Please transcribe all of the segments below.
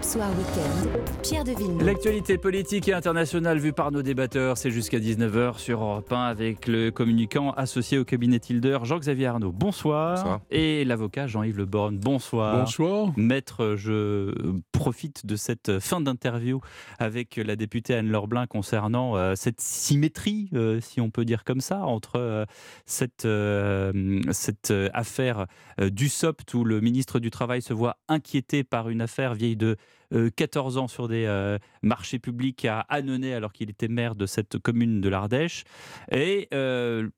Europe Soir Weekend, Pierre de Villeneuve. L'actualité politique et internationale vue par nos débatteurs, c'est jusqu'à 19h sur Europe 1 avec le communicant associé au cabinet Tilder, Jean-Xavier Arnaud. Bonsoir. Bonsoir. Et l'avocat Jean-Yves Le Borne. Bonsoir. Bonsoir. Maître, je profite de cette fin d'interview avec la députée Anne-Laure Blin concernant euh, cette symétrie, euh, si on peut dire comme ça, entre euh, cette, euh, cette affaire euh, du SOPT où le ministre du Travail se voit inquiété par une affaire vieille de euh, 14 ans sur des euh, marchés publics à Annonay alors qu'il était maire de cette commune de l'Ardèche. Et euh,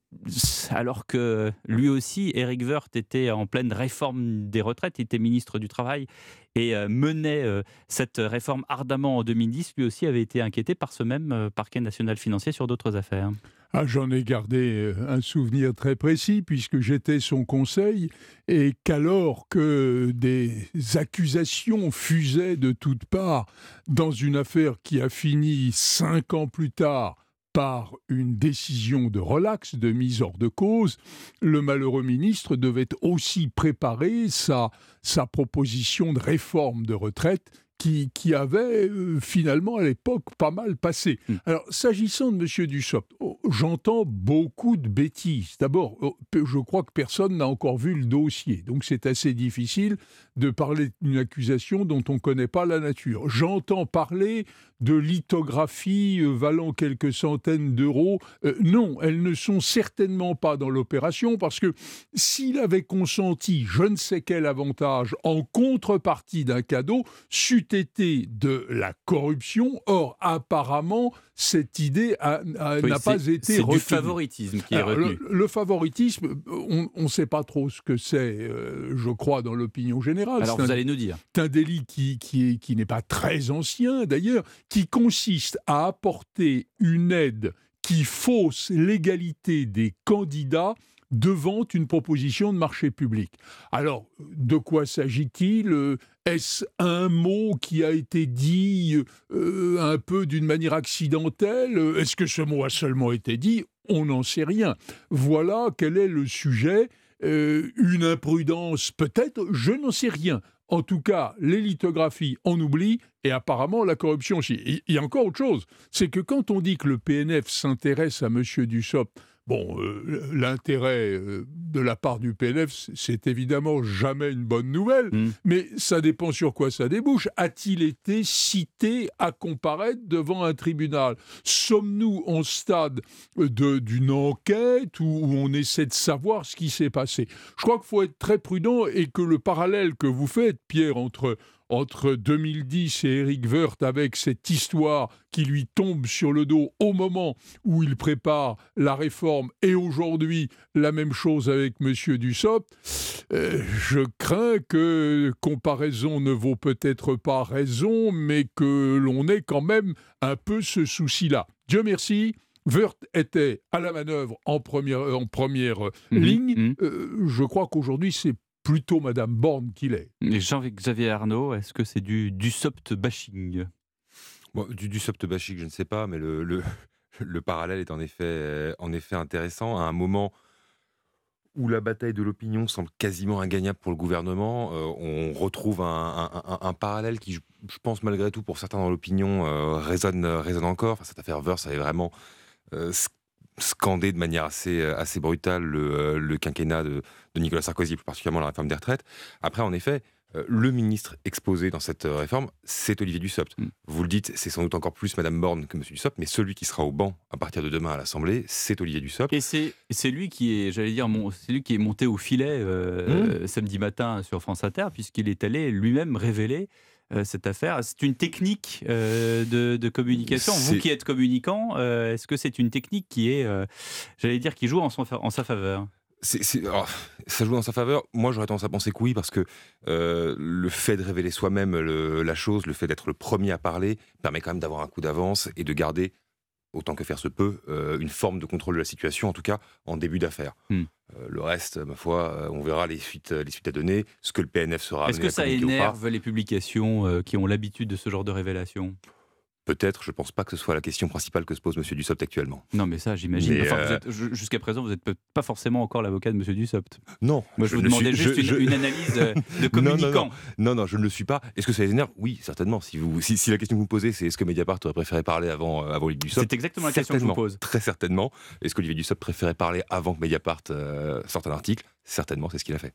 alors que lui aussi, Eric Woerth, était en pleine réforme des retraites, il était ministre du Travail et euh, menait euh, cette réforme ardemment en 2010, lui aussi avait été inquiété par ce même euh, parquet national financier sur d'autres affaires. Ah, J'en ai gardé euh, un souvenir très précis puisque j'étais son conseil et qu'alors que des accusations fusaient de toutes parts dans une affaire qui a fini cinq ans plus tard par une décision de relax, de mise hors de cause, le malheureux ministre devait aussi préparer sa, sa proposition de réforme de retraite qui, qui avait euh, finalement à l'époque pas mal passé. Mm. Alors, s'agissant de M. Dussopt, oh, j'entends beaucoup de bêtises. D'abord, oh, je crois que personne n'a encore vu le dossier, donc c'est assez difficile de parler d'une accusation dont on ne connaît pas la nature. J'entends parler de lithographie euh, valant quelques centaines d'euros. Euh, non, elles ne sont certainement pas dans l'opération parce que s'il avait consenti je ne sais quel avantage en contrepartie d'un cadeau, c'eût été de la corruption. Or, apparemment, cette idée Oui, n'a pas été C'est du retenue. favoritisme qui est Alors, retenu. le, le favoritisme, on ne sait pas trop ce que c'est, euh, je crois, dans l'opinion générale. Alors vous un- allez nous dire. c'est un délit qui, qui n'est pas très ancien d'ailleurs, qui consiste à apporter une aide qui fausse l'égalité des candidats devant une proposition de marché public. Alors, de quoi s'agit-il? Est-ce un mot qui a été dit euh, un peu d'une manière accidentelle? Est-ce que ce mot a seulement été dit? On n'en sait rien. Voilà quel est le sujet. Euh, une imprudence peut-être, je n'en sais rien. En tout cas, les lithographies, on oublie, et apparemment la corruption aussi. Il y a encore autre chose, c'est que quand on dit que le PNF s'intéresse à M. Dussopt, bon, euh, l'intérêt euh, de la part du PNF, c'est- évidemment jamais une bonne nouvelle, Mm. mais ça dépend sur quoi ça débouche. A-t-il été cité à comparaître devant un tribunal? Sommes-nous en stade de- d'une enquête où, où on essaie de savoir ce qui s'est passé? Je crois qu'il faut être très prudent et que le parallèle que vous faites, Pierre, entre entre 2010 et Eric Woerth avec cette histoire qui lui tombe sur le dos au moment où il prépare la réforme et aujourd'hui la même chose avec Monsieur Dussopt, euh, je crains que comparaison ne vaut peut-être pas raison, mais que l'on ait quand même un peu ce souci-là. Dieu merci. Woerth était à la manœuvre en première, en première euh, Mhm, ligne. mhm. Euh, je crois qu'aujourd'hui, c'est plutôt Madame Borne qu'il est. Et Jean-Xavier Arnaud, est-ce que c'est du, du soft bashing? Bon, du, du soft bashing, je ne sais pas, mais le, le, le parallèle est en effet, euh, en effet intéressant. À un moment où la bataille de l'opinion semble quasiment ingagnable pour le gouvernement, euh, on retrouve un, un- un- un parallèle qui, je, pense malgré tout, pour certains dans l'opinion, euh, résonne, résonne encore. Enfin, cette affaire Verse avait vraiment euh, scandé de manière assez, euh, assez brutale le, euh, le quinquennat de, de Nicolas Sarkozy, plus particulièrement la réforme des retraites. Après, en effet, euh, le ministre exposé dans cette réforme, c'est Olivier Dussopt. Mm. Vous le dites, c'est sans doute encore plus Madame Borne que Monsieur Dussopt, mais celui qui sera au banc à partir de demain à l'Assemblée, c'est Olivier Dussopt. Et c'est lui qui est, j'allais dire, mon- lui qui est monté au filet euh, samedi matin sur France Inter, puisqu'il est allé lui-même révéler cette affaire. C'est une technique euh, de, de communication. Vous qui êtes communicant, euh, est-ce que c'est une technique qui est, euh, j'allais dire, qui joue en, son en sa faveur? Alors, ça joue en sa faveur. Moi, j'aurais tendance à penser que oui, parce que euh, le fait de révéler soi-même la chose, le fait d'être le premier à parler, permet quand même d'avoir un coup d'avance et de garder, autant que faire se peut, euh, une forme de contrôle de la situation, en tout cas en début d'affaire. Hmm. Euh, le reste, ma foi, euh, on verra les suites, les suites à donner, ce que le PNF sera Est-ce que ça énerve les publications euh, qui ont l'habitude de ce genre de révélation Peut-être, je ne pense pas que ce soit la question principale que se pose M. Dussopt actuellement. Non, mais ça, j'imagine. Enfin, euh, Jusqu'à présent, vous n'êtes pas forcément encore l'avocat de M. Dussopt. Non, Moi, je, vous demandais suis- juste je- une, je- une analyse euh, de Non, non, communicant. Non, non, je ne le suis pas. Est-ce que ça les énerve? Oui, certainement. Si, vous, si, si la question que vous me posez, c'est est-ce que Mediapart aurait préféré parler avant, euh, avant Olivier Dussopt? C'est exactement la question que je vous pose. Très certainement. Est-ce qu'Olivier Dussopt préférait parler avant que Mediapart euh, sorte un article? Certainement, c'est ce qu'il a fait.